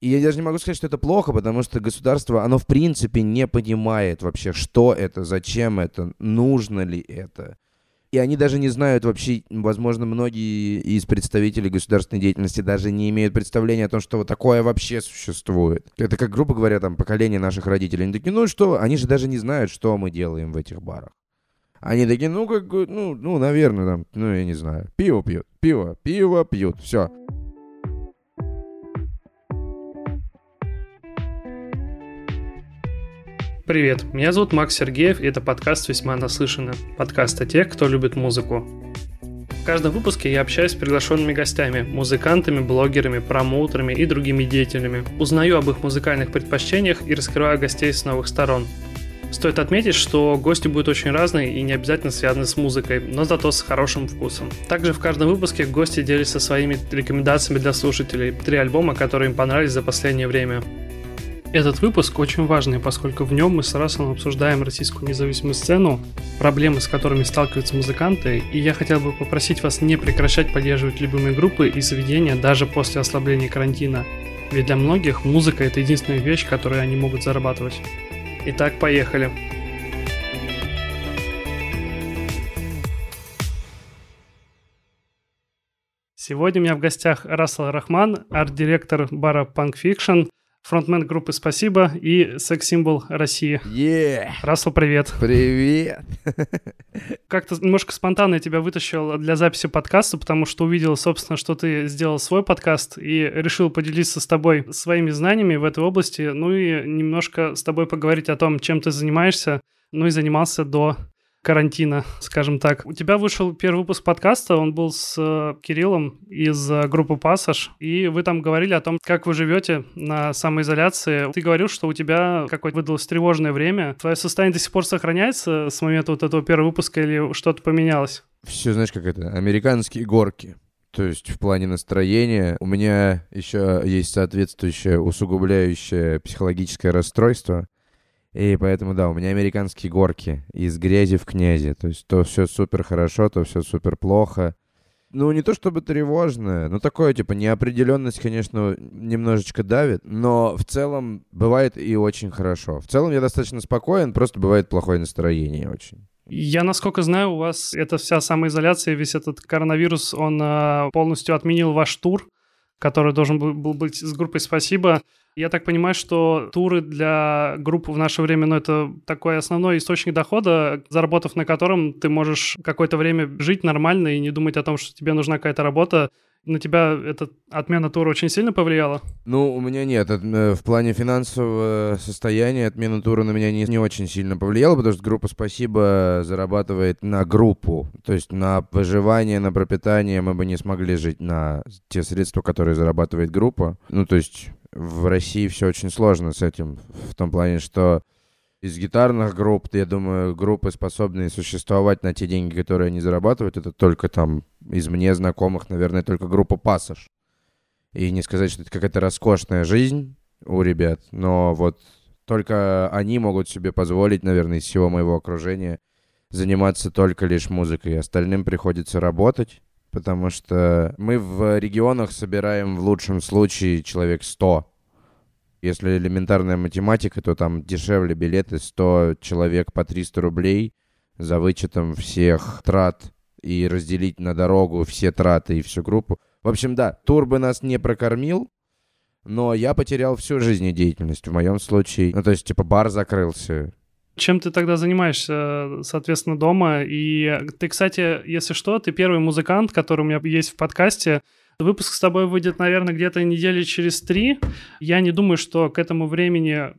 И я даже не могу сказать, что это плохо, потому что государство, оно в принципе не понимает вообще, что это, зачем это, нужно ли это. И они даже не знают вообще, возможно, многие из представителей государственной деятельности даже не имеют представления о том, что вот такое вообще существует. Это как, грубо говоря, там, поколение наших родителей. Они такие, ну что, они же даже не знают, что мы делаем в этих барах. Они такие, ну, как, ну, ну, наверное, там, ну, я не знаю, пиво пьют, пиво, пиво пьют, все. Привет, меня зовут Макс Сергеев, и это подкаст «Весьма наслышано». Подкаст о тех, кто любит музыку. В каждом выпуске я общаюсь с приглашенными гостями, музыкантами, блогерами, промоутерами и другими деятелями. Узнаю об их музыкальных предпочтениях и раскрываю гостей с новых сторон. Стоит отметить, что гости будут очень разные и не обязательно связаны с музыкой, но зато с хорошим вкусом. Также в каждом выпуске гости делятся своими рекомендациями для слушателей, три альбома, которые им понравились за последнее время. Этот выпуск очень важный, поскольку в нем мы с Расселом обсуждаем российскую независимую сцену, проблемы, с которыми сталкиваются музыканты, и я хотел бы попросить вас не прекращать поддерживать любимые группы и заведения даже после ослабления карантина. Ведь для многих музыка это единственная вещь, которой они могут зарабатывать. Итак, поехали. Сегодня у меня в гостях Рассел Рахман, арт-директор бара Punk Fiction, фронтмен группы «Спасибо» и секс-символ России. Yeah. Рассел, привет. Привет. Как-то немножко спонтанно я тебя вытащил для записи подкаста, потому что увидел, собственно, что ты сделал свой подкаст и решил поделиться с тобой своими знаниями в этой области, ну и немножко с тобой поговорить о том, чем ты занимаешься, ну и занимался до карантина, скажем так. У тебя вышел первый выпуск подкаста, он был с э, Кириллом из э, группы «Пассаж», и вы там говорили о том, как вы живете на самоизоляции. Ты говорил, что у тебя какое-то выдалось тревожное время. Твое состояние до сих пор сохраняется с момента вот этого первого выпуска или что-то поменялось? Все, знаешь, как это, американские горки. То есть в плане настроения у меня еще есть соответствующее усугубляющее психологическое расстройство. И поэтому, да, у меня американские горки из грязи в князи. То есть то все супер хорошо, то все супер плохо. Ну, не то чтобы тревожное, но такое, типа, неопределенность, конечно, немножечко давит, но в целом бывает и очень хорошо. В целом я достаточно спокоен, просто бывает плохое настроение очень. Я, насколько знаю, у вас эта вся самоизоляция, весь этот коронавирус, он э, полностью отменил ваш тур, который должен был быть с группой «Спасибо». Я так понимаю, что туры для групп в наше время, ну, это такой основной источник дохода, заработав на котором ты можешь какое-то время жить нормально и не думать о том, что тебе нужна какая-то работа. На тебя эта отмена тура очень сильно повлияла? Ну, у меня нет. Э, в плане финансового состояния отмена тура на меня не, не очень сильно повлияла, потому что группа «Спасибо» зарабатывает на группу. То есть на выживание, на пропитание мы бы не смогли жить на те средства, которые зарабатывает группа. Ну, то есть в России все очень сложно с этим, в том плане, что из гитарных групп, я думаю, группы, способные существовать на те деньги, которые они зарабатывают, это только там из мне знакомых, наверное, только группа «Пассаж». И не сказать, что это какая-то роскошная жизнь у ребят, но вот только они могут себе позволить, наверное, из всего моего окружения заниматься только лишь музыкой. Остальным приходится работать, потому что мы в регионах собираем в лучшем случае человек 100. Если элементарная математика, то там дешевле билеты 100 человек по 300 рублей за вычетом всех трат и разделить на дорогу все траты и всю группу. В общем, да, тур бы нас не прокормил, но я потерял всю жизнедеятельность в моем случае. Ну, то есть, типа, бар закрылся, чем ты тогда занимаешься, соответственно, дома? И ты, кстати, если что, ты первый музыкант, который у меня есть в подкасте. Выпуск с тобой выйдет, наверное, где-то недели через три. Я не думаю, что к этому времени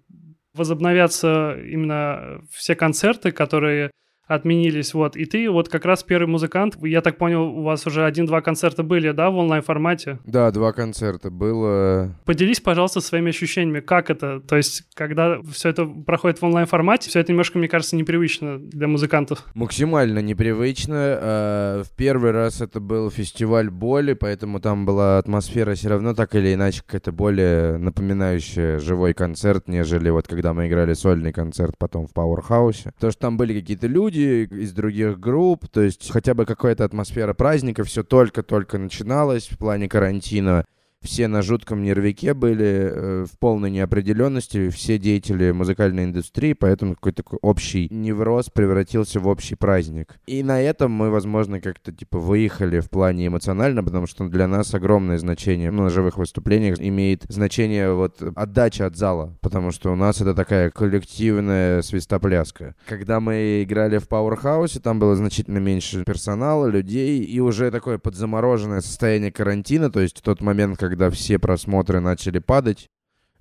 возобновятся именно все концерты, которые отменились, вот. И ты вот как раз первый музыкант. Я так понял, у вас уже один-два концерта были, да, в онлайн-формате? Да, два концерта было. Поделись, пожалуйста, своими ощущениями, как это? То есть, когда все это проходит в онлайн-формате, все это немножко, мне кажется, непривычно для музыкантов. Максимально непривычно. А, в первый раз это был фестиваль боли, поэтому там была атмосфера все равно так или иначе какая-то более напоминающая живой концерт, нежели вот когда мы играли сольный концерт потом в Пауэрхаусе. Потому что там были какие-то люди, люди из других групп, то есть хотя бы какая-то атмосфера праздника, все только-только начиналось в плане карантина. Все на жутком нервике были, э, в полной неопределенности, все деятели музыкальной индустрии, поэтому какой-то такой общий невроз превратился в общий праздник. И на этом мы, возможно, как-то типа выехали в плане эмоционально, потому что для нас огромное значение ну, на живых выступлениях имеет значение вот отдача от зала, потому что у нас это такая коллективная свистопляска. Когда мы играли в Powerhouse, там было значительно меньше персонала, людей, и уже такое подзамороженное состояние карантина, то есть тот момент, когда все просмотры начали падать,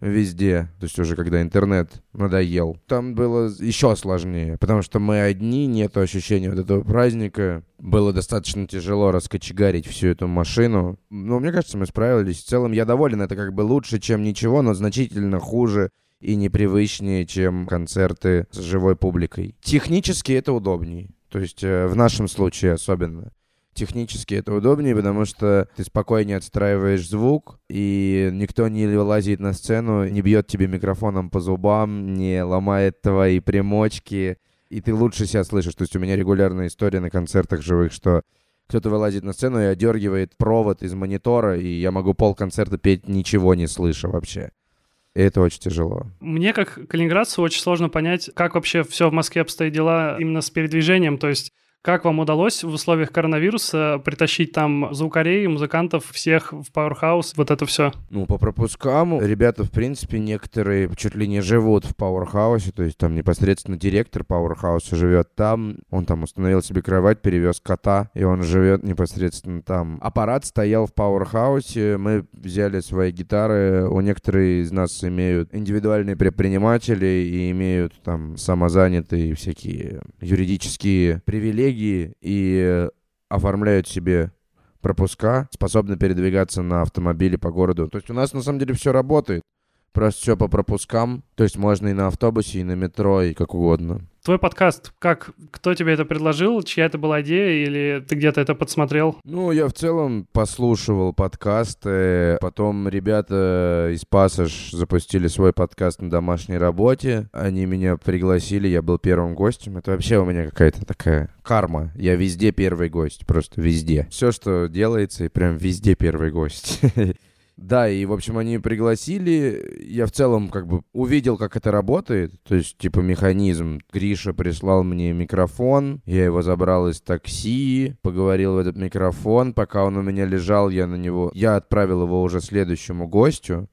везде, то есть уже когда интернет надоел. Там было еще сложнее, потому что мы одни, нет ощущения вот этого праздника. Было достаточно тяжело раскочегарить всю эту машину. Но мне кажется, мы справились. В целом я доволен, это как бы лучше, чем ничего, но значительно хуже и непривычнее, чем концерты с живой публикой. Технически это удобнее. То есть э, в нашем случае особенно технически это удобнее, потому что ты спокойнее отстраиваешь звук, и никто не лазит на сцену, не бьет тебе микрофоном по зубам, не ломает твои примочки, и ты лучше себя слышишь. То есть у меня регулярная история на концертах живых, что кто-то вылазит на сцену и одергивает провод из монитора, и я могу пол концерта петь ничего не слыша вообще. И это очень тяжело. Мне, как калининградцу, очень сложно понять, как вообще все в Москве обстоит дела именно с передвижением. То есть как вам удалось в условиях коронавируса притащить там звукарей, музыкантов, всех в Powerhouse, вот это все? Ну, по пропускам ребята, в принципе, некоторые чуть ли не живут в Powerhouse, то есть там непосредственно директор Powerhouse живет там, он там установил себе кровать, перевез кота, и он живет непосредственно там. Аппарат стоял в Powerhouse, мы взяли свои гитары, у некоторых из нас имеют индивидуальные предприниматели и имеют там самозанятые всякие юридические привилегии, привилегии и оформляют себе пропуска, способны передвигаться на автомобиле по городу. То есть у нас на самом деле все работает. Просто все по пропускам. То есть можно и на автобусе, и на метро, и как угодно. Твой подкаст, как, кто тебе это предложил, чья это была идея, или ты где-то это подсмотрел? Ну, я в целом послушивал подкасты, потом ребята из Пассаж запустили свой подкаст на домашней работе, они меня пригласили, я был первым гостем, это вообще у меня какая-то такая карма, я везде первый гость, просто везде. Все, что делается, и прям везде первый гость. Да, и, в общем, они пригласили. Я в целом как бы увидел, как это работает. То есть, типа, механизм. Гриша прислал мне микрофон. Я его забрал из такси, поговорил в этот микрофон. Пока он у меня лежал, я на него... Я отправил его уже следующему гостю.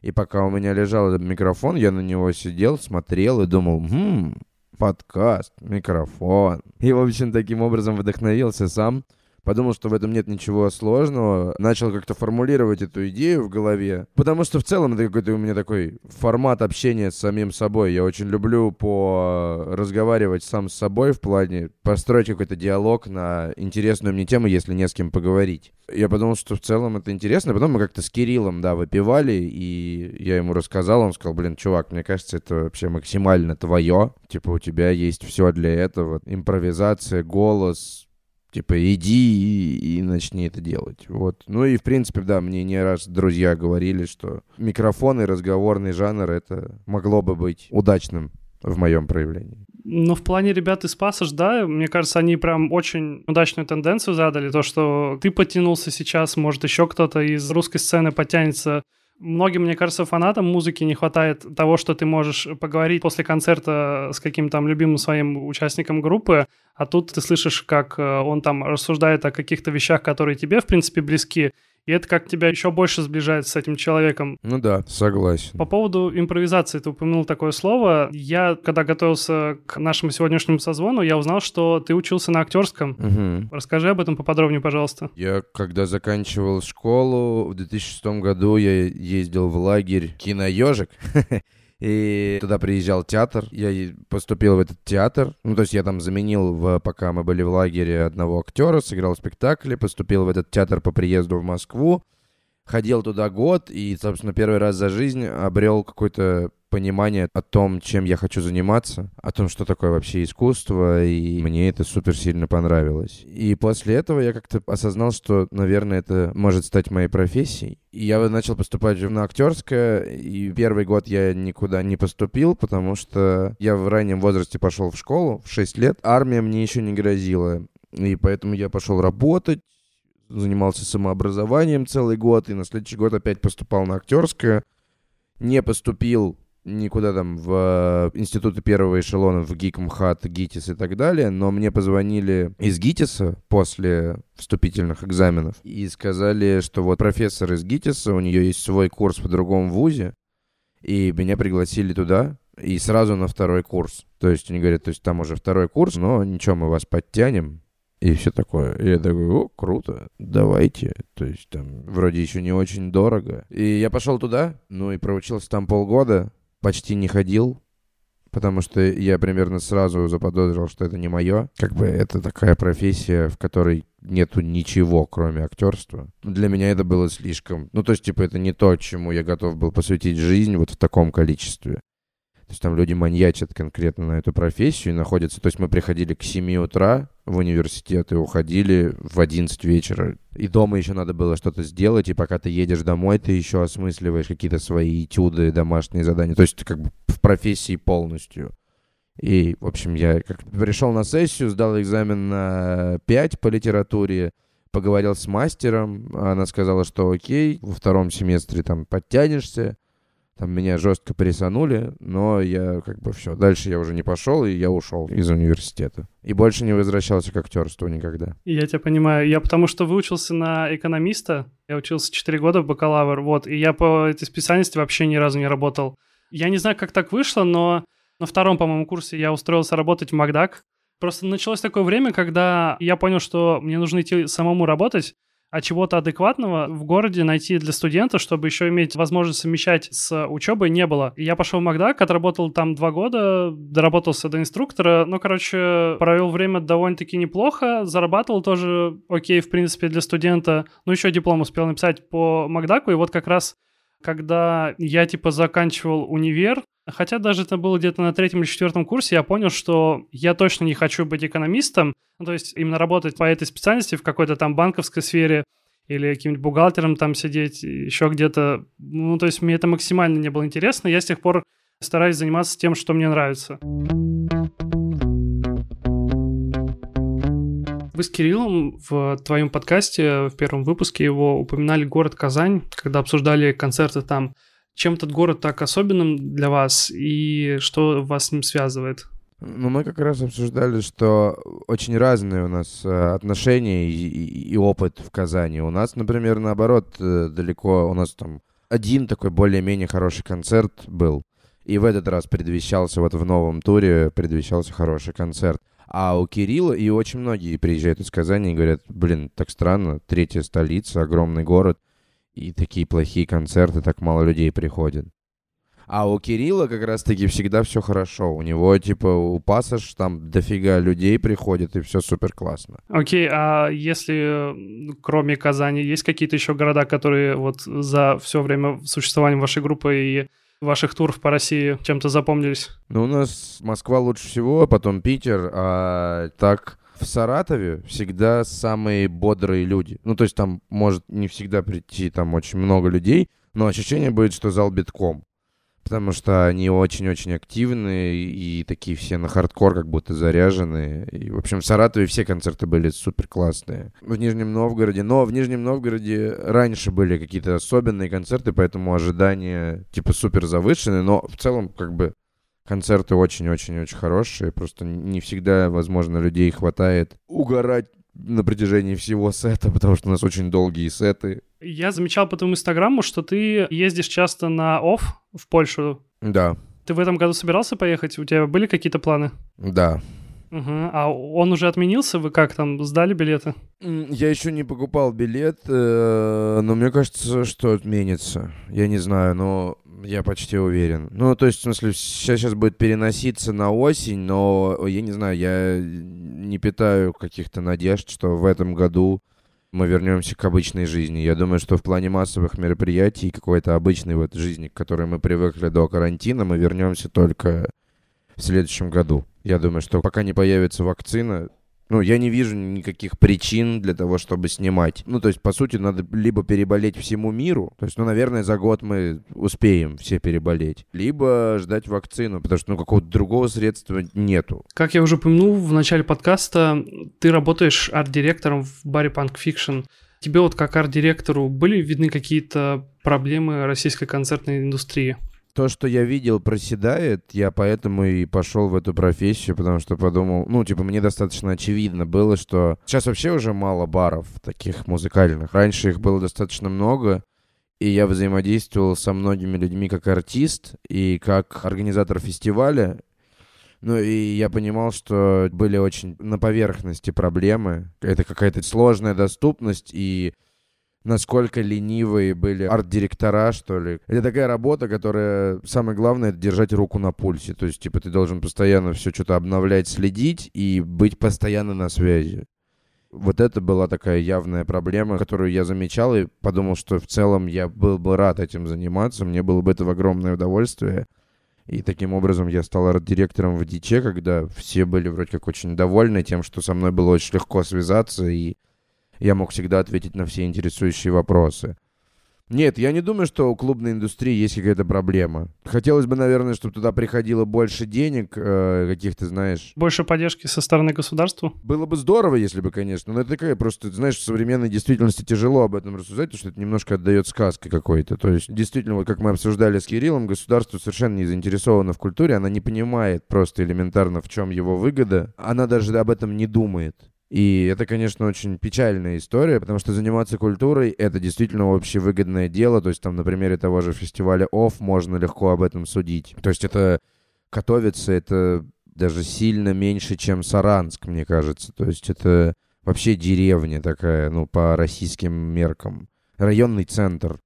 И пока у меня лежал этот микрофон, я на него сидел, смотрел и думал, хм, подкаст, микрофон. И, в общем, таким образом вдохновился сам подумал, что в этом нет ничего сложного, начал как-то формулировать эту идею в голове, потому что в целом это какой-то у меня такой формат общения с самим собой. Я очень люблю по разговаривать сам с собой в плане построить какой-то диалог на интересную мне тему, если не с кем поговорить. Я подумал, что в целом это интересно. Потом мы как-то с Кириллом, да, выпивали, и я ему рассказал, он сказал, блин, чувак, мне кажется, это вообще максимально твое. Типа у тебя есть все для этого. Импровизация, голос, Типа, иди и, и начни это делать. Вот. Ну и, в принципе, да, мне не раз друзья говорили, что микрофон и разговорный жанр, это могло бы быть удачным в моем проявлении. Ну, в плане ребят из Пассаж, да, мне кажется, они прям очень удачную тенденцию задали. То, что ты подтянулся сейчас, может, еще кто-то из русской сцены подтянется Многим, мне кажется, фанатам музыки не хватает того, что ты можешь поговорить после концерта с каким-то любимым своим участником группы, а тут ты слышишь, как э, он там рассуждает о каких-то вещах, которые тебе, в принципе, близки, и это как тебя еще больше сближает с этим человеком. Ну да, согласен. По поводу импровизации, ты упомянул такое слово. Я, когда готовился к нашему сегодняшнему созвону, я узнал, что ты учился на актерском. Угу. Расскажи об этом поподробнее, пожалуйста. Я, когда заканчивал школу, в 2006 году я ездил в лагерь «Киноежик». И туда приезжал театр. Я поступил в этот театр. Ну, то есть я там заменил, в, пока мы были в лагере, одного актера, сыграл в поступил в этот театр по приезду в Москву. Ходил туда год и, собственно, первый раз за жизнь обрел какой-то понимание о том, чем я хочу заниматься, о том, что такое вообще искусство, и мне это супер сильно понравилось. И после этого я как-то осознал, что, наверное, это может стать моей профессией. И я начал поступать на актерское, и первый год я никуда не поступил, потому что я в раннем возрасте пошел в школу, в 6 лет. Армия мне еще не грозила, и поэтому я пошел работать, занимался самообразованием целый год, и на следующий год опять поступал на актерское. Не поступил никуда там в э, институты первого эшелона, в ГИК, МХАТ, ГИТИС и так далее, но мне позвонили из ГИТИСа после вступительных экзаменов и сказали, что вот профессор из ГИТИСа, у нее есть свой курс в другом вузе, и меня пригласили туда, и сразу на второй курс. То есть они говорят, то есть там уже второй курс, но ничего, мы вас подтянем, и все такое. И я такой, о, круто, давайте. То есть там вроде еще не очень дорого. И я пошел туда, ну и проучился там полгода, почти не ходил, потому что я примерно сразу заподозрил, что это не мое. Как бы это такая профессия, в которой нету ничего, кроме актерства. Для меня это было слишком... Ну, то есть, типа, это не то, чему я готов был посвятить жизнь вот в таком количестве. То есть там люди маньячат конкретно на эту профессию и находятся... То есть мы приходили к 7 утра в университет и уходили в 11 вечера. И дома еще надо было что-то сделать, и пока ты едешь домой, ты еще осмысливаешь какие-то свои этюды, домашние задания. То есть ты как бы в профессии полностью. И, в общем, я как пришел на сессию, сдал экзамен на 5 по литературе, поговорил с мастером, она сказала, что окей, во втором семестре там подтянешься, там меня жестко прессанули, но я как бы все. Дальше я уже не пошел, и я ушел из университета. И больше не возвращался к актерству никогда. Я тебя понимаю. Я потому что выучился на экономиста. Я учился 4 года в бакалавр, вот. И я по этой специальности вообще ни разу не работал. Я не знаю, как так вышло, но на втором, по-моему, курсе я устроился работать в Макдак. Просто началось такое время, когда я понял, что мне нужно идти самому работать, а чего-то адекватного в городе найти для студента, чтобы еще иметь возможность совмещать с учебой, не было. Я пошел в Макдак, отработал там два года, доработался до инструктора. Ну, короче, провел время довольно-таки неплохо, зарабатывал тоже окей, в принципе, для студента. Ну, еще диплом успел написать по Макдаку, и вот как раз когда я, типа, заканчивал универ, хотя даже это было где-то на третьем или четвертом курсе, я понял, что я точно не хочу быть экономистом, ну, то есть именно работать по этой специальности в какой-то там банковской сфере или каким-нибудь бухгалтером там сидеть, еще где-то. Ну, то есть мне это максимально не было интересно. Я с тех пор стараюсь заниматься тем, что мне нравится. Вы с Кириллом в твоем подкасте, в первом выпуске его упоминали город Казань, когда обсуждали концерты там. Чем этот город так особенным для вас и что вас с ним связывает? Ну, мы как раз обсуждали, что очень разные у нас э, отношения и, и, и опыт в Казани. У нас, например, наоборот, э, далеко, у нас там один такой более-менее хороший концерт был. И в этот раз предвещался, вот в новом туре предвещался хороший концерт. А у Кирилла, и очень многие приезжают из Казани и говорят, блин, так странно, третья столица, огромный город, и такие плохие концерты, так мало людей приходят. А у Кирилла как раз-таки всегда все хорошо. У него, типа, у Пассаж там дофига людей приходит, и все супер классно. Окей, okay, а если кроме Казани есть какие-то еще города, которые вот за все время существования вашей группы и ваших туров по России чем-то запомнились? Ну, у нас Москва лучше всего, потом Питер, а так в Саратове всегда самые бодрые люди. Ну, то есть там может не всегда прийти там очень много людей, но ощущение будет, что зал битком потому что они очень-очень активные и такие все на хардкор как будто заряженные. И, в общем, в Саратове все концерты были супер классные. В Нижнем Новгороде, но в Нижнем Новгороде раньше были какие-то особенные концерты, поэтому ожидания типа супер завышенные, но в целом как бы концерты очень-очень-очень хорошие, просто не всегда, возможно, людей хватает угорать на протяжении всего сета, потому что у нас очень долгие сеты. Я замечал по твоему инстаграму, что ты ездишь часто на офф в Польшу. Да. Ты в этом году собирался поехать? У тебя были какие-то планы? Да. Угу. А он уже отменился? Вы как там, сдали билеты? Я еще не покупал билет, э, но мне кажется, что отменится. Я не знаю, но я почти уверен. Ну, то есть, в смысле, сейчас, сейчас будет переноситься на осень, но я не знаю, я не питаю каких-то надежд, что в этом году мы вернемся к обычной жизни. Я думаю, что в плане массовых мероприятий какой-то обычной вот жизни, к которой мы привыкли до карантина, мы вернемся только в следующем году. Я думаю, что пока не появится вакцина, ну, я не вижу никаких причин для того, чтобы снимать. Ну, то есть, по сути, надо либо переболеть всему миру, то есть, ну, наверное, за год мы успеем все переболеть, либо ждать вакцину, потому что, ну, какого-то другого средства нету. Как я уже упомянул в начале подкаста, ты работаешь арт-директором в баре Punk Fiction. Тебе вот как арт-директору были видны какие-то проблемы российской концертной индустрии? То, что я видел, проседает, я поэтому и пошел в эту профессию, потому что подумал, ну, типа, мне достаточно очевидно было, что сейчас вообще уже мало баров таких музыкальных. Раньше их было достаточно много, и я взаимодействовал со многими людьми как артист и как организатор фестиваля. Ну, и я понимал, что были очень на поверхности проблемы. Это какая-то сложная доступность, и насколько ленивые были арт-директора, что ли. Это такая работа, которая, самое главное, это держать руку на пульсе. То есть, типа, ты должен постоянно все что-то обновлять, следить и быть постоянно на связи. Вот это была такая явная проблема, которую я замечал и подумал, что в целом я был бы рад этим заниматься, мне было бы это в огромное удовольствие. И таким образом я стал арт-директором в Диче, когда все были вроде как очень довольны тем, что со мной было очень легко связаться, и я мог всегда ответить на все интересующие вопросы. Нет, я не думаю, что у клубной индустрии есть какая-то проблема. Хотелось бы, наверное, чтобы туда приходило больше денег, э, каких-то, знаешь... Больше поддержки со стороны государства? Было бы здорово, если бы, конечно. Но это такая просто, знаешь, в современной действительности тяжело об этом рассуждать, потому что это немножко отдает сказкой какой-то. То есть, действительно, вот как мы обсуждали с Кириллом, государство совершенно не заинтересовано в культуре, она не понимает просто элементарно, в чем его выгода. Она даже об этом не думает. И это, конечно, очень печальная история, потому что заниматься культурой — это действительно общевыгодное дело. То есть там на примере того же фестиваля ОФ можно легко об этом судить. То есть это Котовица — это даже сильно меньше, чем Саранск, мне кажется. То есть это вообще деревня такая, ну, по российским меркам. Районный центр.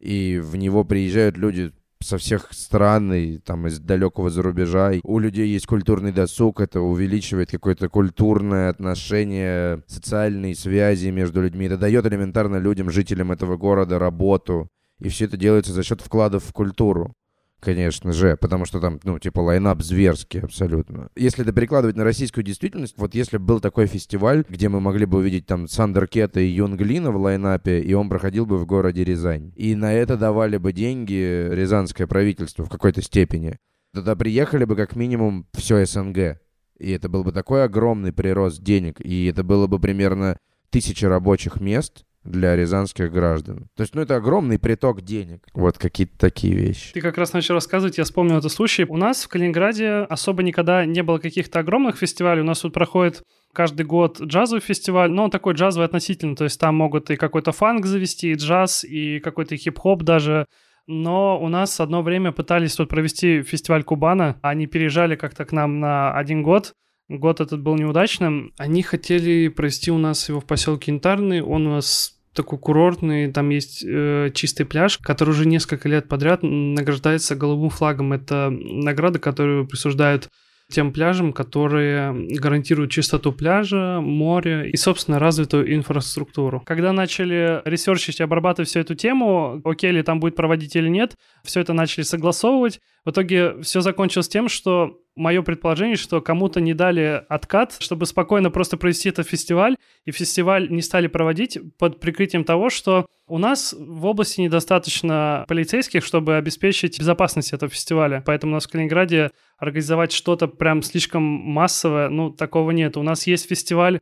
И в него приезжают люди со всех стран и там из далекого зарубежа. И у людей есть культурный досуг, это увеличивает какое-то культурное отношение, социальные связи между людьми. Это дает элементарно людям, жителям этого города работу. И все это делается за счет вкладов в культуру конечно же, потому что там, ну, типа, лайнап зверский абсолютно. Если это перекладывать на российскую действительность, вот если бы был такой фестиваль, где мы могли бы увидеть там Сандеркета и Юнглина в лайнапе, и он проходил бы в городе Рязань, и на это давали бы деньги рязанское правительство в какой-то степени, тогда приехали бы как минимум все СНГ. И это был бы такой огромный прирост денег, и это было бы примерно тысяча рабочих мест, для рязанских граждан. То есть, ну, это огромный приток денег. Вот какие-то такие вещи. Ты как раз начал рассказывать, я вспомнил этот случай. У нас в Калининграде особо никогда не было каких-то огромных фестивалей. У нас тут проходит каждый год джазовый фестиваль, но он такой джазовый относительно, то есть там могут и какой-то фанк завести, и джаз, и какой-то хип-хоп даже. Но у нас одно время пытались тут провести фестиваль Кубана. Они переезжали как-то к нам на один год. Год этот был неудачным. Они хотели провести у нас его в поселке Янтарный. Он у нас такой курортный, там есть э, чистый пляж, который уже несколько лет подряд награждается голубым флагом. Это награда, которую присуждают тем пляжам, которые гарантируют чистоту пляжа, море и, собственно, развитую инфраструктуру. Когда начали ресерчить и обрабатывать всю эту тему, окей ли там будет проводить или нет, все это начали согласовывать. В итоге все закончилось тем, что мое предположение, что кому-то не дали откат, чтобы спокойно просто провести этот фестиваль, и фестиваль не стали проводить под прикрытием того, что у нас в области недостаточно полицейских, чтобы обеспечить безопасность этого фестиваля. Поэтому у нас в Калининграде организовать что-то прям слишком массовое, ну, такого нет. У нас есть фестиваль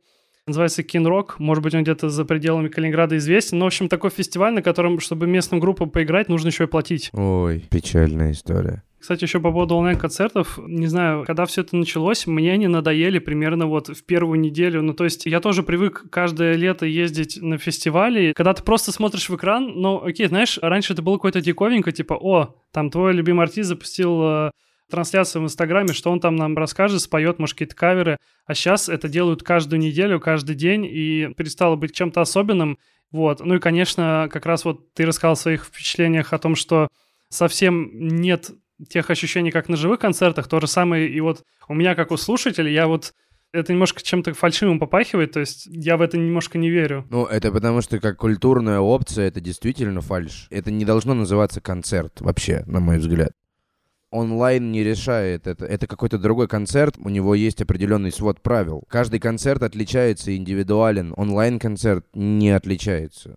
называется Кинрок. Может быть, он где-то за пределами Калининграда известен. Но, в общем, такой фестиваль, на котором, чтобы местным группам поиграть, нужно еще и платить. Ой, печальная история. Кстати, еще по поводу онлайн-концертов, не знаю, когда все это началось, мне они надоели примерно вот в первую неделю. Ну, то есть я тоже привык каждое лето ездить на фестивали. Когда ты просто смотришь в экран, ну, окей, знаешь, раньше это было какое-то диковинка, типа, о, там твой любимый артист запустил э, трансляцию в Инстаграме, что он там нам расскажет, споет, может, какие-то каверы. А сейчас это делают каждую неделю, каждый день, и перестало быть чем-то особенным. Вот. Ну и, конечно, как раз вот ты рассказал в своих впечатлениях о том, что совсем нет тех ощущений, как на живых концертах, то же самое и вот у меня, как у слушателя, я вот это немножко чем-то фальшивым попахивает, то есть я в это немножко не верю. Ну, это потому что как культурная опция это действительно фальш. Это не должно называться концерт вообще, на мой взгляд. Онлайн не решает это. Это какой-то другой концерт, у него есть определенный свод правил. Каждый концерт отличается индивидуален, онлайн-концерт не отличается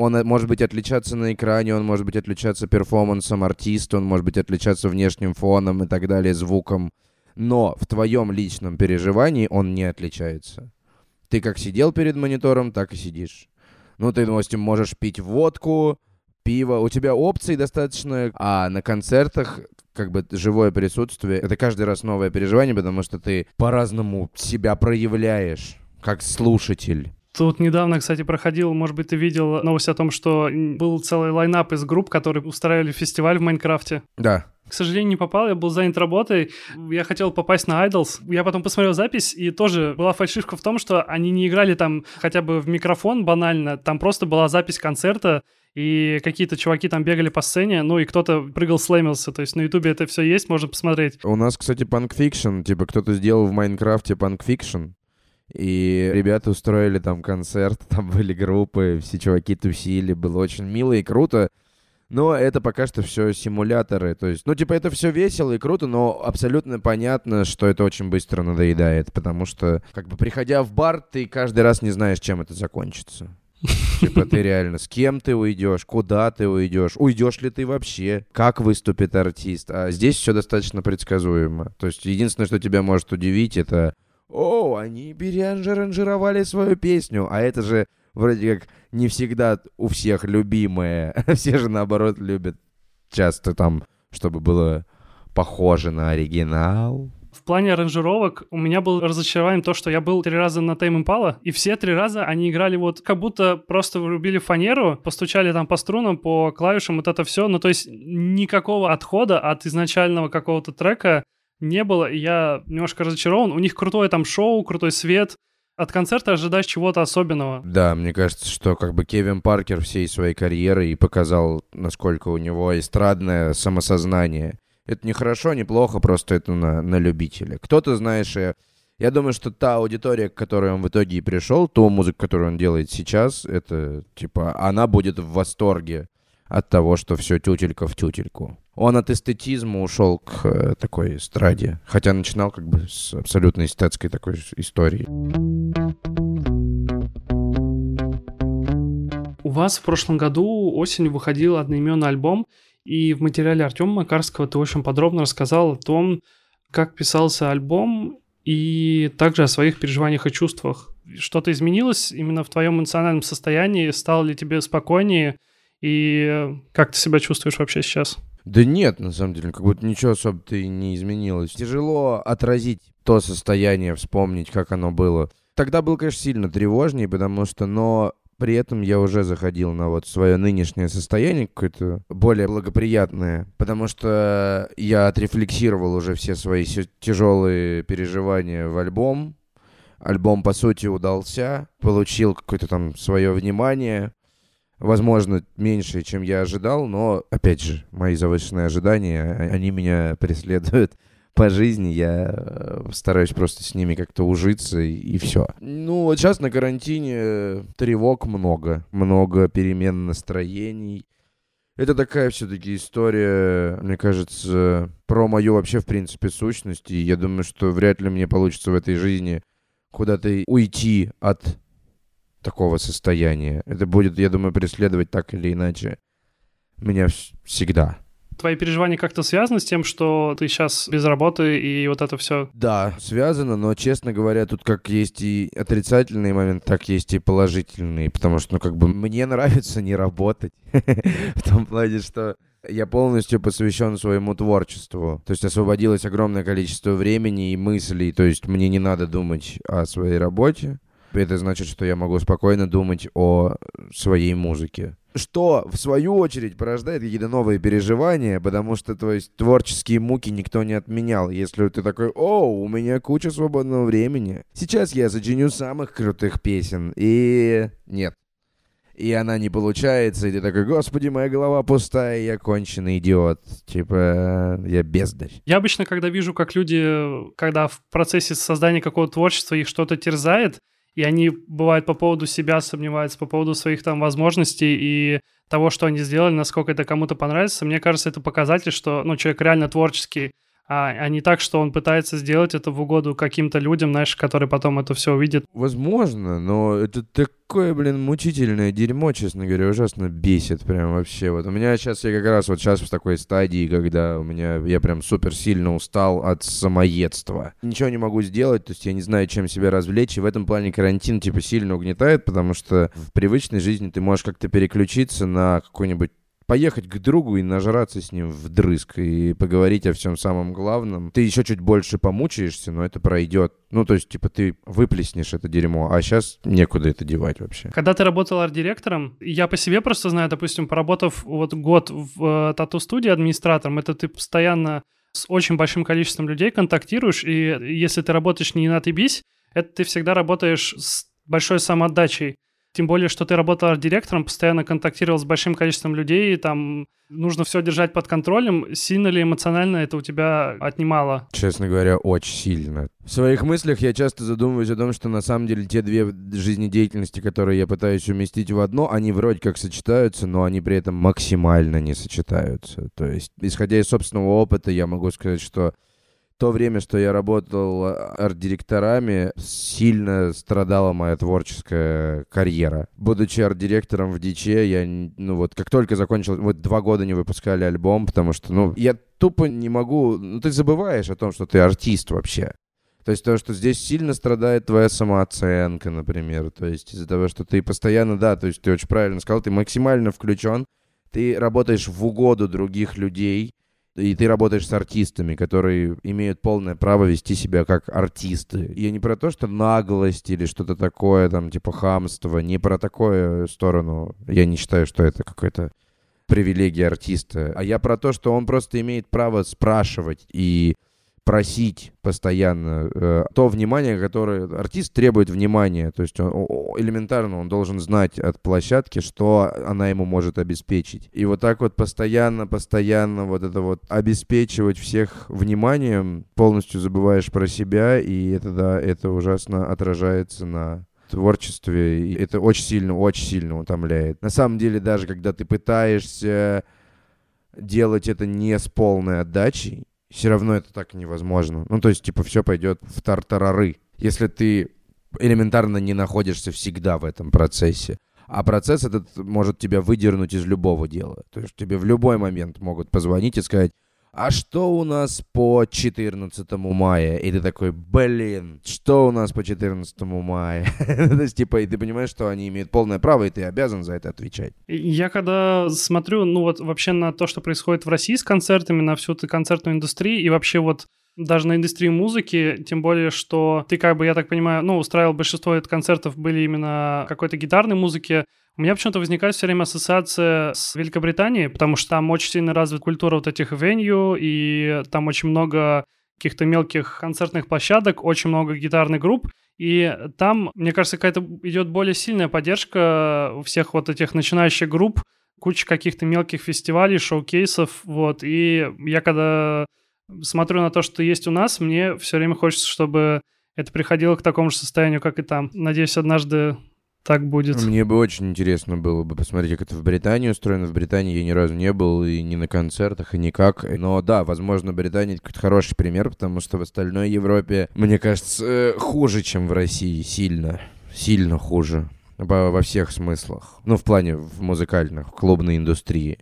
он э, может быть отличаться на экране, он может быть отличаться перформансом артиста, он может быть отличаться внешним фоном и так далее, звуком. Но в твоем личном переживании он не отличается. Ты как сидел перед монитором, так и сидишь. Ну, ты, допустим, можешь пить водку, пиво, у тебя опций достаточно, а на концертах как бы живое присутствие, это каждый раз новое переживание, потому что ты по-разному себя проявляешь, как слушатель. Тут недавно, кстати, проходил, может быть, ты видел новость о том, что был целый лайнап из групп, которые устраивали фестиваль в Майнкрафте. Да. К сожалению, не попал, я был занят работой. Я хотел попасть на IDLES. Я потом посмотрел запись, и тоже была фальшивка в том, что они не играли там хотя бы в микрофон банально, там просто была запись концерта, и какие-то чуваки там бегали по сцене, ну и кто-то прыгал, слэмился, то есть на ютубе это все есть, можно посмотреть. У нас, кстати, Punk Fiction, типа кто-то сделал в Майнкрафте Punk Fiction, и ребята устроили там концерт, там были группы, все чуваки тусили, было очень мило и круто. Но это пока что все симуляторы. То есть, ну, типа, это все весело и круто, но абсолютно понятно, что это очень быстро надоедает. Потому что, как бы, приходя в бар, ты каждый раз не знаешь, чем это закончится. Типа ты реально с кем ты уйдешь, куда ты уйдешь, уйдешь ли ты вообще, как выступит артист. А здесь все достаточно предсказуемо. То есть единственное, что тебя может удивить, это «О, они переаранжировали свою песню», а это же вроде как не всегда у всех любимое. Все же, наоборот, любят часто там, чтобы было похоже на оригинал. В плане аранжировок у меня был разочарование то, что я был три раза на Тайм Импала, и все три раза они играли вот как будто просто врубили фанеру, постучали там по струнам, по клавишам, вот это все. Ну, то есть никакого отхода от изначального какого-то трека не было, и я немножко разочарован. У них крутое там шоу, крутой свет, от концерта ожидаешь чего-то особенного. Да, мне кажется, что как бы Кевин Паркер всей своей карьеры и показал, насколько у него эстрадное самосознание. Это не хорошо, не плохо, просто это на, на любителя. Кто-то, знаешь, я, я думаю, что та аудитория, к которой он в итоге и пришел, ту музыку, которую он делает сейчас, это, типа, она будет в восторге от того, что все тютелька в тютельку. Он от эстетизма ушел к э, такой эстраде, хотя начинал как бы с абсолютно эстетской такой истории. У вас в прошлом году осенью выходил одноименный альбом, и в материале Артема Макарского ты очень подробно рассказал о том, как писался альбом, и также о своих переживаниях и чувствах. Что-то изменилось именно в твоем эмоциональном состоянии? Стало ли тебе спокойнее? И как ты себя чувствуешь вообще сейчас? Да нет, на самом деле, как будто ничего особо-то и не изменилось. Тяжело отразить то состояние, вспомнить, как оно было. Тогда был, конечно, сильно тревожнее, потому что, но при этом я уже заходил на вот свое нынешнее состояние какое-то более благоприятное, потому что я отрефлексировал уже все свои тяжелые переживания в альбом. Альбом, по сути, удался, получил какое-то там свое внимание, возможно, меньше, чем я ожидал, но, опять же, мои завышенные ожидания, а, они меня преследуют по жизни, я э, стараюсь просто с ними как-то ужиться, и, и все. Ну, вот сейчас на карантине тревог много, много перемен настроений. Это такая все-таки история, мне кажется, про мою вообще, в принципе, сущность, и я думаю, что вряд ли мне получится в этой жизни куда-то уйти от такого состояния. Это будет, я думаю, преследовать так или иначе меня всегда. Твои переживания как-то связаны с тем, что ты сейчас без работы и вот это все? Да, связано, но, честно говоря, тут как есть и отрицательные моменты, так есть и положительные, потому что, ну, как бы мне нравится не работать. В том плане, что я полностью посвящен своему творчеству. То есть освободилось огромное количество времени и мыслей. То есть мне не надо думать о своей работе. Это значит, что я могу спокойно думать о своей музыке. Что, в свою очередь, порождает какие-то новые переживания, потому что, то есть, творческие муки никто не отменял. Если ты такой, о, у меня куча свободного времени, сейчас я сочиню самых крутых песен, и нет. И она не получается, и ты такой, господи, моя голова пустая, я конченый идиот. Типа, я бездарь. Я обычно, когда вижу, как люди, когда в процессе создания какого-то творчества их что-то терзает, и они, бывают, по поводу себя сомневаются, по поводу своих там возможностей и того, что они сделали, насколько это кому-то понравится. Мне кажется, это показатель, что ну, человек реально творческий, а, а не так, что он пытается сделать это в угоду каким-то людям, знаешь, которые потом это все увидят. Возможно, но это такое, блин, мучительное дерьмо, честно говоря, ужасно бесит прям вообще. Вот у меня сейчас, я как раз вот сейчас в такой стадии, когда у меня, я прям супер сильно устал от самоедства. Ничего не могу сделать, то есть я не знаю, чем себя развлечь, и в этом плане карантин, типа, сильно угнетает, потому что в привычной жизни ты можешь как-то переключиться на какой-нибудь поехать к другу и нажраться с ним вдрызг и поговорить о всем самом главном. Ты еще чуть больше помучаешься, но это пройдет. Ну, то есть, типа, ты выплеснешь это дерьмо, а сейчас некуда это девать вообще. Когда ты работал арт-директором, я по себе просто знаю, допустим, поработав вот год в э, тату-студии администратором, это ты постоянно с очень большим количеством людей контактируешь, и если ты работаешь не на отъебись, это ты всегда работаешь с большой самоотдачей. Тем более, что ты работал арт-директором, постоянно контактировал с большим количеством людей, там нужно все держать под контролем. Сильно ли эмоционально это у тебя отнимало? Честно говоря, очень сильно. В своих мыслях я часто задумываюсь о том, что на самом деле те две жизнедеятельности, которые я пытаюсь уместить в одно, они вроде как сочетаются, но они при этом максимально не сочетаются. То есть, исходя из собственного опыта, я могу сказать, что то время, что я работал арт-директорами, сильно страдала моя творческая карьера. Будучи арт-директором в Диче, я, ну вот, как только закончил, вот два года не выпускали альбом, потому что, ну, я тупо не могу, ну, ты забываешь о том, что ты артист вообще. То есть то, что здесь сильно страдает твоя самооценка, например. То есть из-за того, что ты постоянно, да, то есть ты очень правильно сказал, ты максимально включен, ты работаешь в угоду других людей, и ты работаешь с артистами, которые имеют полное право вести себя как артисты. Я не про то, что наглость или что-то такое, там, типа хамство, не про такую сторону. Я не считаю, что это какая-то привилегия артиста. А я про то, что он просто имеет право спрашивать и просить постоянно э, то внимание, которое артист требует внимания. То есть он, элементарно он должен знать от площадки, что она ему может обеспечить. И вот так вот постоянно, постоянно вот это вот обеспечивать всех вниманием, полностью забываешь про себя, и это, да, это ужасно отражается на творчестве. И это очень сильно, очень сильно утомляет. На самом деле, даже когда ты пытаешься делать это не с полной отдачей, все равно это так невозможно. Ну, то есть, типа, все пойдет в тартарары. Если ты элементарно не находишься всегда в этом процессе. А процесс этот может тебя выдернуть из любого дела. То есть тебе в любой момент могут позвонить и сказать, а что у нас по 14 мая? И ты такой, блин, что у нас по 14 мая? То есть, типа, и ты понимаешь, что они имеют полное право, и ты обязан за это отвечать. Я когда смотрю, ну вот вообще на то, что происходит в России с концертами, на всю эту концертную индустрию, и вообще вот даже на индустрии музыки, тем более, что ты, как бы, я так понимаю, ну, устраивал большинство концертов были именно какой-то гитарной музыки, у меня почему-то возникает все время ассоциация с Великобританией, потому что там очень сильно развита культура вот этих венью, и там очень много каких-то мелких концертных площадок, очень много гитарных групп, и там, мне кажется, какая-то идет более сильная поддержка всех вот этих начинающих групп, куча каких-то мелких фестивалей, шоу-кейсов, вот, и я когда смотрю на то, что есть у нас, мне все время хочется, чтобы это приходило к такому же состоянию, как и там. Надеюсь, однажды так будет. Мне бы очень интересно было бы посмотреть, как это в Британии устроено. В Британии я ни разу не был и ни на концертах, и никак. Но да, возможно, Британия это какой-то хороший пример, потому что в остальной Европе, мне кажется, хуже, чем в России. Сильно. Сильно хуже. Во, во всех смыслах. Ну, в плане в музыкальных, в клубной индустрии.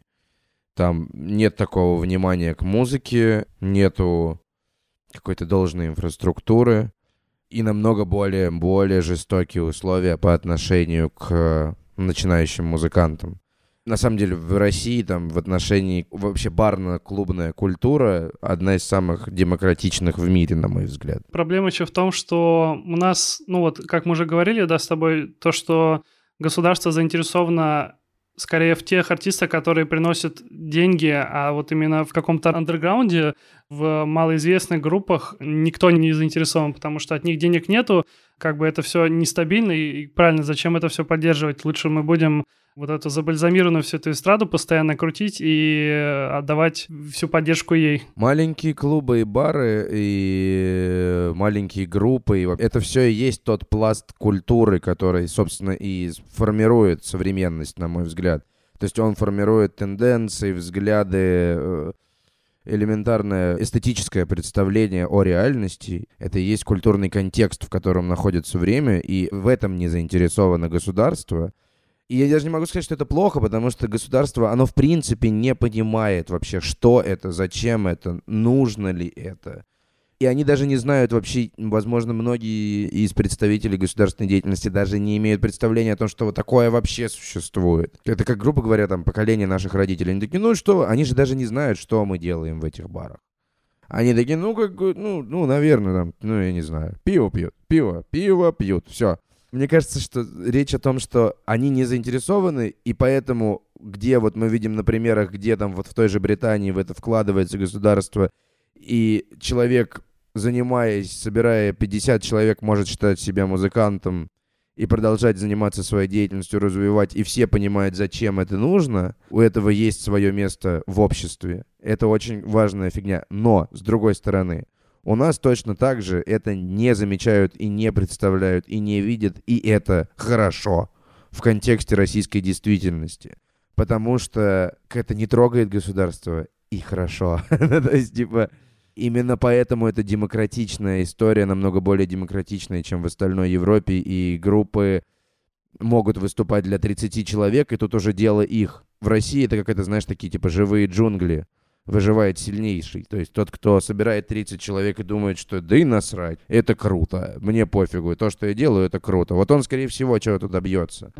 Там нет такого внимания к музыке, нету какой-то должной инфраструктуры и намного более, более жестокие условия по отношению к э, начинающим музыкантам. На самом деле в России там в отношении вообще барно-клубная культура одна из самых демократичных в мире, на мой взгляд. Проблема еще в том, что у нас, ну вот, как мы уже говорили, да, с тобой, то, что государство заинтересовано скорее в тех артистах, которые приносят деньги, а вот именно в каком-то андерграунде, в малоизвестных группах никто не заинтересован, потому что от них денег нету, как бы это все нестабильно, и правильно, зачем это все поддерживать? Лучше мы будем вот эту забальзамированную всю эту эстраду постоянно крутить и отдавать всю поддержку ей. Маленькие клубы и бары, и маленькие группы, и это все и есть тот пласт культуры, который, собственно, и формирует современность, на мой взгляд. То есть он формирует тенденции, взгляды, э, элементарное эстетическое представление о реальности. Это и есть культурный контекст, в котором находится время, и в этом не заинтересовано государство. И я даже не могу сказать, что это плохо, потому что государство, оно в принципе не понимает вообще, что это, зачем это, нужно ли это. И они даже не знают вообще, возможно, многие из представителей государственной деятельности даже не имеют представления о том, что вот такое вообще существует. Это как, грубо говоря, там, поколение наших родителей. Они такие, ну что, они же даже не знают, что мы делаем в этих барах. Они такие, ну, как, ну, ну, наверное, там, ну, я не знаю, пиво пьют, пиво, пиво пьют, все. Мне кажется, что речь о том, что они не заинтересованы, и поэтому, где вот мы видим на примерах, где там вот в той же Британии в это вкладывается государство, и человек занимаясь, собирая 50 человек, может считать себя музыкантом и продолжать заниматься своей деятельностью, развивать, и все понимают, зачем это нужно, у этого есть свое место в обществе. Это очень важная фигня. Но, с другой стороны, у нас точно так же это не замечают и не представляют, и не видят, и это хорошо в контексте российской действительности. Потому что это не трогает государство, и хорошо. То есть, типа, Именно поэтому это демократичная история, намного более демократичная, чем в остальной Европе, и группы могут выступать для 30 человек, и тут уже дело их. В России это как это, знаешь, такие типа живые джунгли. Выживает сильнейший. То есть тот, кто собирает 30 человек и думает, что да и насрать, это круто, мне пофигу, то, что я делаю, это круто. Вот он, скорее всего, чего-то добьется.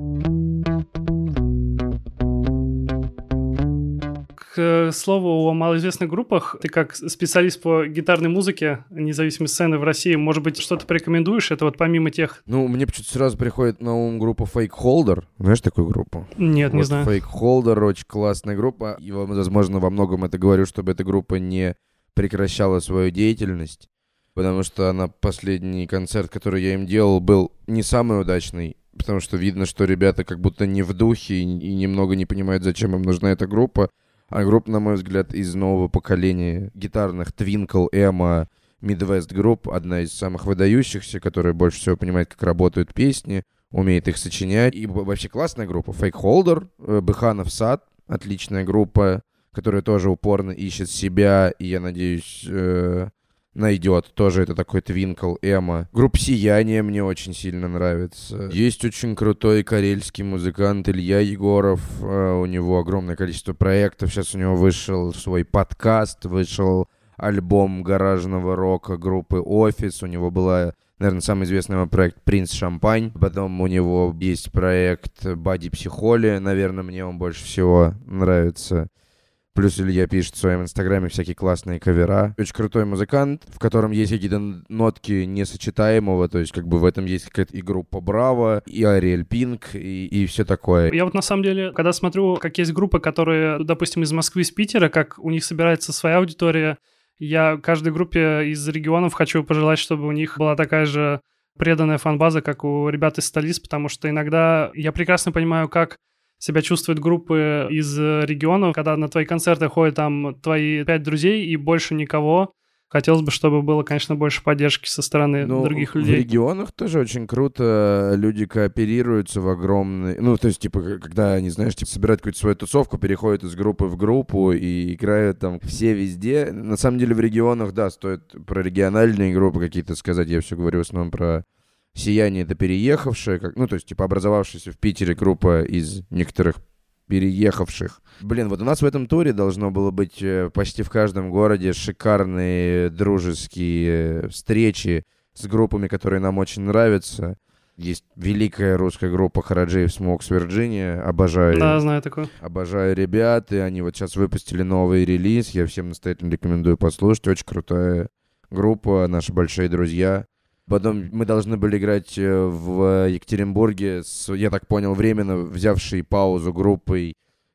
К слову о малоизвестных группах, ты как специалист по гитарной музыке независимой сцены в России, может быть, что-то порекомендуешь? Это вот помимо тех... Ну, мне почему-то сразу приходит на ум группа Fake Holder. Знаешь такую группу? Нет, вот не знаю. Fake Holder очень классная группа. И, возможно, во многом это говорю, чтобы эта группа не прекращала свою деятельность. Потому что она последний концерт, который я им делал, был не самый удачный потому что видно, что ребята как будто не в духе и, и немного не понимают, зачем им нужна эта группа. А группа, на мой взгляд, из нового поколения гитарных Twinkle, Emma, Midwest Group, одна из самых выдающихся, которая больше всего понимает, как работают песни, умеет их сочинять. И вообще классная группа. Fake Holder, э, Быханов Сад, отличная группа, которая тоже упорно ищет себя, и я надеюсь, э, найдет. Тоже это такой твинкл Эма. Группа «Сияние» мне очень сильно нравится. Есть очень крутой карельский музыкант Илья Егоров. Uh, у него огромное количество проектов. Сейчас у него вышел свой подкаст, вышел альбом гаражного рока группы «Офис». У него была наверное, самый известный его проект «Принц Шампань». Потом у него есть проект «Бади Психоли». Наверное, мне он больше всего нравится. Плюс Илья пишет в своем инстаграме всякие классные кавера. Очень крутой музыкант, в котором есть какие-то нотки несочетаемого, то есть как бы в этом есть какая-то и группа Браво, и Ариэль Пинк, и, и все такое. Я вот на самом деле, когда смотрю, как есть группы, которые, допустим, из Москвы, из Питера, как у них собирается своя аудитория, я каждой группе из регионов хочу пожелать, чтобы у них была такая же преданная фан-база, как у ребят из столиц, потому что иногда я прекрасно понимаю, как себя чувствуют группы из регионов, когда на твои концерты ходят там твои пять друзей и больше никого. Хотелось бы, чтобы было, конечно, больше поддержки со стороны ну, других людей. В регионах тоже очень круто люди кооперируются в огромной... Ну, то есть, типа, когда они, знаешь, типа, собирают какую-то свою тусовку, переходят из группы в группу и играют там все везде. На самом деле в регионах, да, стоит про региональные группы какие-то сказать. Я все говорю в основном про Сияние — это переехавшая, как, ну, то есть, типа, образовавшаяся в Питере группа из некоторых переехавших. Блин, вот у нас в этом туре должно было быть э, почти в каждом городе шикарные дружеские встречи с группами, которые нам очень нравятся. Есть великая русская группа Хараджеев Смокс Вирджиния. Обожаю. Да, знаю такую. Обожаю ребят. И они вот сейчас выпустили новый релиз. Я всем настоятельно рекомендую послушать. Очень крутая группа. Наши большие друзья. Потом мы должны были играть э, в Екатеринбурге с, я так понял, временно взявшей паузу группой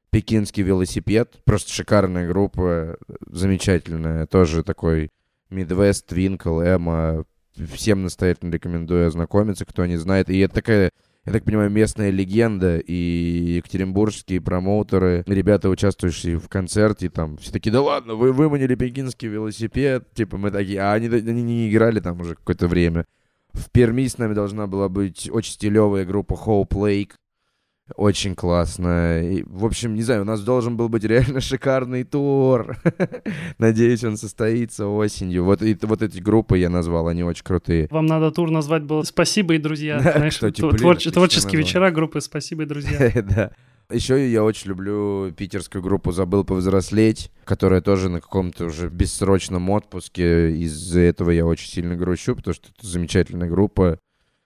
«Пекинский велосипед». Просто шикарная группа, замечательная. Тоже такой Midwest, Twinkle, Эмма. Всем настоятельно рекомендую ознакомиться, кто не знает. И это такая я так понимаю, местная легенда, и екатеринбургские промоутеры, ребята, участвующие в концерте, там, все такие, да ладно, вы выманили пекинский велосипед, типа, мы такие, а они, они не играли там уже какое-то время. В Перми с нами должна была быть очень стилевая группа Hope Lake, Очень классно. И, в общем, не знаю, у нас должен был быть реально шикарный тур. Надеюсь, он состоится осенью. Вот, и, вот эти группы я назвал, они очень крутые. Вам надо тур назвать было «Спасибо и друзья». Знаешь, Кстати, блин, творче- творческие вечера группы «Спасибо и друзья». да. Еще я очень люблю питерскую группу «Забыл повзрослеть», которая тоже на каком-то уже бессрочном отпуске. Из-за этого я очень сильно грущу, потому что это замечательная группа,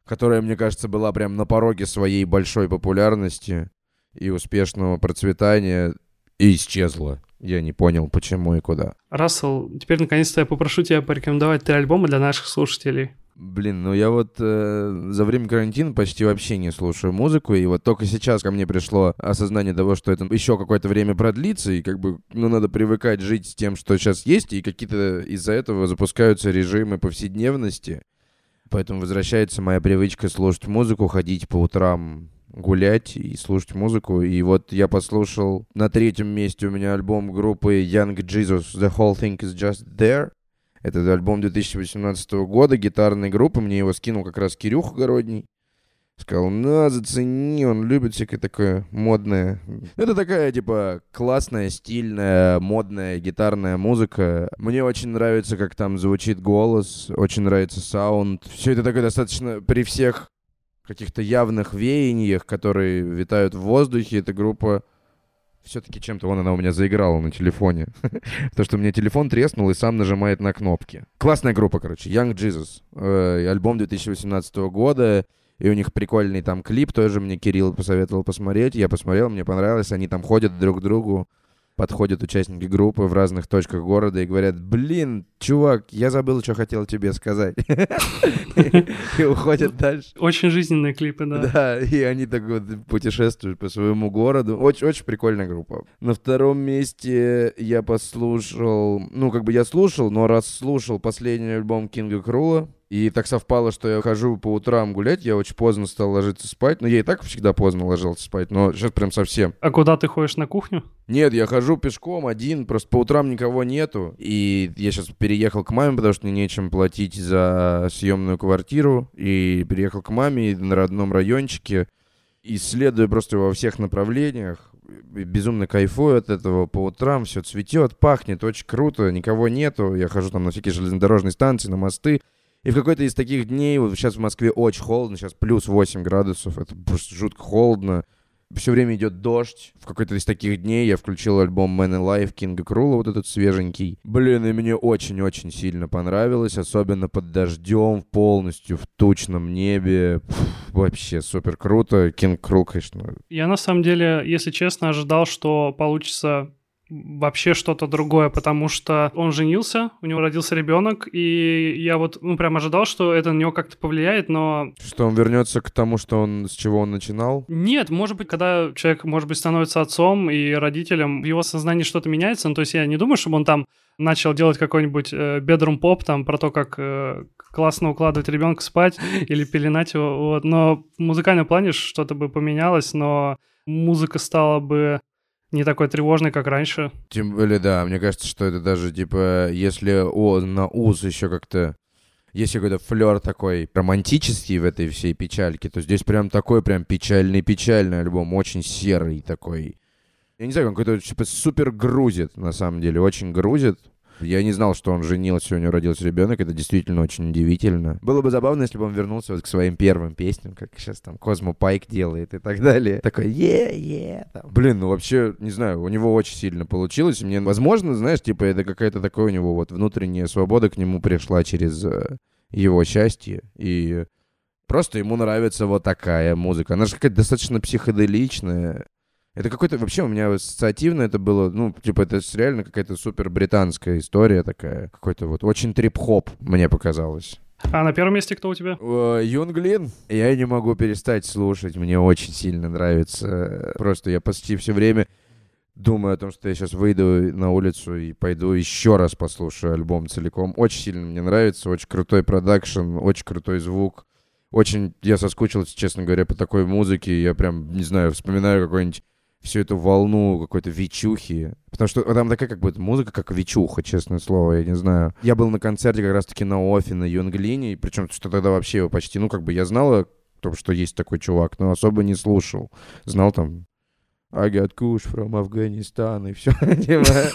которая, мне кажется, была прям на пороге своей большой популярности и успешного процветания и исчезла. Я не понял, почему и куда. Рассел, теперь наконец-то я попрошу тебя порекомендовать три альбома для наших слушателей. Блин, ну я вот э, за время карантина почти вообще не слушаю музыку, и вот только сейчас ко мне пришло осознание того, что это еще какое-то время продлится, и как бы, ну, надо привыкать жить с тем, что сейчас есть, и какие-то из-за этого запускаются режимы повседневности. Поэтому возвращается моя привычка слушать музыку, ходить по утрам гулять и слушать музыку. И вот я послушал на третьем месте у меня альбом группы Young Jesus «The Whole Thing Is Just There». Это альбом 2018 года гитарной группы. Мне его скинул как раз Кирюха Городний. Сказал, на, зацени, он любит всякое такое модное. Это такая, типа, классная, стильная, модная гитарная музыка. Мне очень нравится, как там звучит голос, очень нравится саунд. Все это такое достаточно при всех каких-то явных веяниях, которые витают в воздухе. Эта группа все-таки чем-то вон она у меня заиграла на телефоне. То, что у меня телефон треснул и сам нажимает на кнопки. Классная группа, короче, Young Jesus. Э, альбом 2018 года. И у них прикольный там клип тоже мне Кирилл посоветовал посмотреть. Я посмотрел, мне понравилось. Они там ходят друг к другу подходят участники группы в разных точках города и говорят, блин, чувак, я забыл, что хотел тебе сказать. И уходят дальше. Очень жизненные клипы, да. Да, и они так вот путешествуют по своему городу. Очень, очень прикольная группа. На втором месте я послушал, ну, как бы я слушал, но раз слушал последний альбом Кинга Крула, и так совпало, что я хожу по утрам гулять, я очень поздно стал ложиться спать. Ну, я и так всегда поздно ложился спать, но сейчас прям совсем. А куда ты ходишь, на кухню? Нет, я хожу пешком один, просто по утрам никого нету. И я сейчас переехал к маме, потому что мне нечем платить за съемную квартиру. И переехал к маме на родном райончике. Исследую просто во всех направлениях. Безумно кайфую от этого по утрам, все цветет, пахнет, очень круто, никого нету. Я хожу там на всякие железнодорожные станции, на мосты. И в какой-то из таких дней, вот сейчас в Москве очень холодно, сейчас плюс 8 градусов, это просто жутко холодно. Все время идет дождь. В какой-то из таких дней я включил альбом Man Alive Кинга Крула, вот этот свеженький. Блин, и мне очень-очень сильно понравилось, особенно под дождем, полностью в тучном небе. Пфф, вообще супер круто. Кинг Крул, конечно. Я на самом деле, если честно, ожидал, что получится вообще что-то другое, потому что он женился, у него родился ребенок, и я вот, ну, прям ожидал, что это на него как-то повлияет, но... Что он вернется к тому, что он, с чего он начинал? Нет, может быть, когда человек, может быть, становится отцом и родителем, в его сознании что-то меняется, ну, то есть я не думаю, чтобы он там начал делать какой-нибудь э, bedroom поп там про то, как э, классно укладывать ребенка спать или пеленать его, вот, но в музыкальном плане что-то бы поменялось, но музыка стала бы не такой тревожный, как раньше. Тем более, да, мне кажется, что это даже, типа, если о, на УЗ еще как-то есть какой-то флер такой романтический в этой всей печальке, то здесь прям такой прям печальный-печальный альбом, очень серый такой. Я не знаю, он какой-то типа супер грузит, на самом деле, очень грузит. Я не знал, что он женился, у него родился ребенок. Это действительно очень удивительно. Было бы забавно, если бы он вернулся вот к своим первым песням, как сейчас там Козмо Пайк делает и так далее. Такой, е-е. Блин, ну вообще, не знаю, у него очень сильно получилось. Мне, возможно, знаешь, типа это какая-то такая у него вот внутренняя свобода к нему пришла через э, его счастье. И просто ему нравится вот такая музыка. Она же какая-то достаточно психоделичная. Это какой-то вообще у меня ассоциативно это было, ну, типа, это реально какая-то супер британская история такая. Какой-то вот очень трип-хоп, мне показалось. А на первом месте кто у тебя? Юнглин. Я не могу перестать слушать, мне очень сильно нравится. Просто я почти все время думаю о том, что я сейчас выйду на улицу и пойду еще раз послушаю альбом целиком. Очень сильно мне нравится, очень крутой продакшн, очень крутой звук. Очень я соскучился, честно говоря, по такой музыке. Я прям, не знаю, вспоминаю какой-нибудь всю эту волну какой-то вечухи. Потому что там такая как бы музыка, как вечуха, честное слово, я не знаю. Я был на концерте как раз-таки на Офе, на Юнглине, причем что тогда вообще его почти, ну как бы я знала том, что есть такой чувак, но особо не слушал. Знал там I got kush from Afghanistan и все.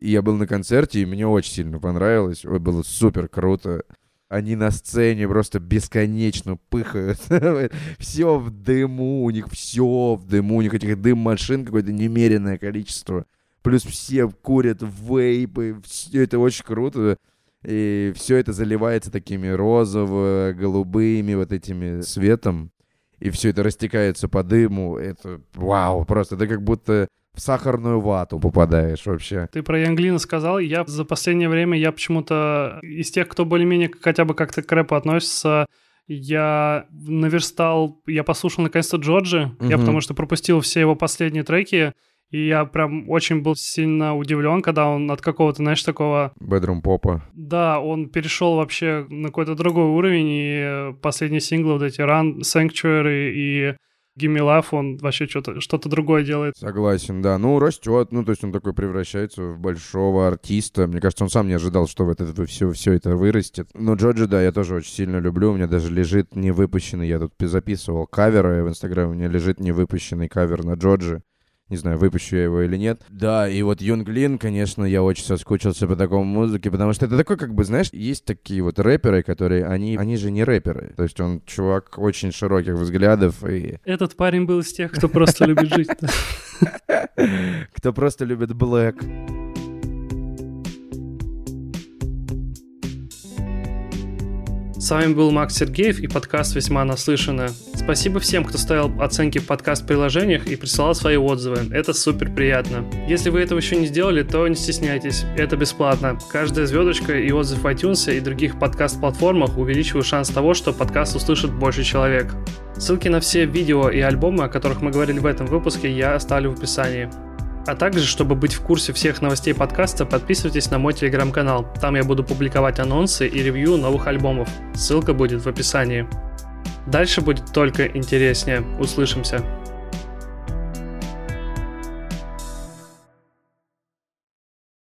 И я был на концерте, и мне очень сильно понравилось. Ой, было супер круто. Они на сцене просто бесконечно пыхают. все в дыму, у них все в дыму, у них этих дым-машин какое-то немеренное количество. Плюс все курят вейпы, все это очень круто. И все это заливается такими розово-голубыми вот этими светом. И все это растекается по дыму. Это вау, просто. Это как будто в сахарную вату попадаешь вообще. Ты про Янглина сказал. Я за последнее время, я почему-то из тех, кто более-менее хотя бы как-то к рэпу относится, я наверстал, я послушал наконец-то Джорджи, угу. я потому что пропустил все его последние треки, и я прям очень был сильно удивлен, когда он от какого-то, знаешь, такого... Бедрум попа. Да, он перешел вообще на какой-то другой уровень, и последние синглы, вот эти Run, Sanctuary и Love, он вообще что-то что другое делает. Согласен, да. Ну, растет, ну, то есть он такой превращается в большого артиста. Мне кажется, он сам не ожидал, что вот это все, все это вырастет. Но Джоджи, да, я тоже очень сильно люблю. У меня даже лежит невыпущенный, я тут записывал каверы в Инстаграме, у меня лежит невыпущенный кавер на Джоджи. Не знаю, выпущу я его или нет. Да, и вот Юнг Лин, конечно, я очень соскучился по такому музыке, потому что это такой, как бы, знаешь, есть такие вот рэперы, которые, они, они же не рэперы. То есть он чувак очень широких взглядов и... Этот парень был из тех, кто просто любит жить. Кто просто любит Блэк. С вами был Макс Сергеев и подкаст «Весьма наслышано». Спасибо всем, кто ставил оценки в подкаст-приложениях и присылал свои отзывы. Это супер приятно. Если вы этого еще не сделали, то не стесняйтесь. Это бесплатно. Каждая звездочка и отзыв в iTunes и других подкаст-платформах увеличивают шанс того, что подкаст услышит больше человек. Ссылки на все видео и альбомы, о которых мы говорили в этом выпуске, я оставлю в описании. А также, чтобы быть в курсе всех новостей подкаста, подписывайтесь на мой телеграм-канал. Там я буду публиковать анонсы и ревью новых альбомов. Ссылка будет в описании. Дальше будет только интереснее. Услышимся.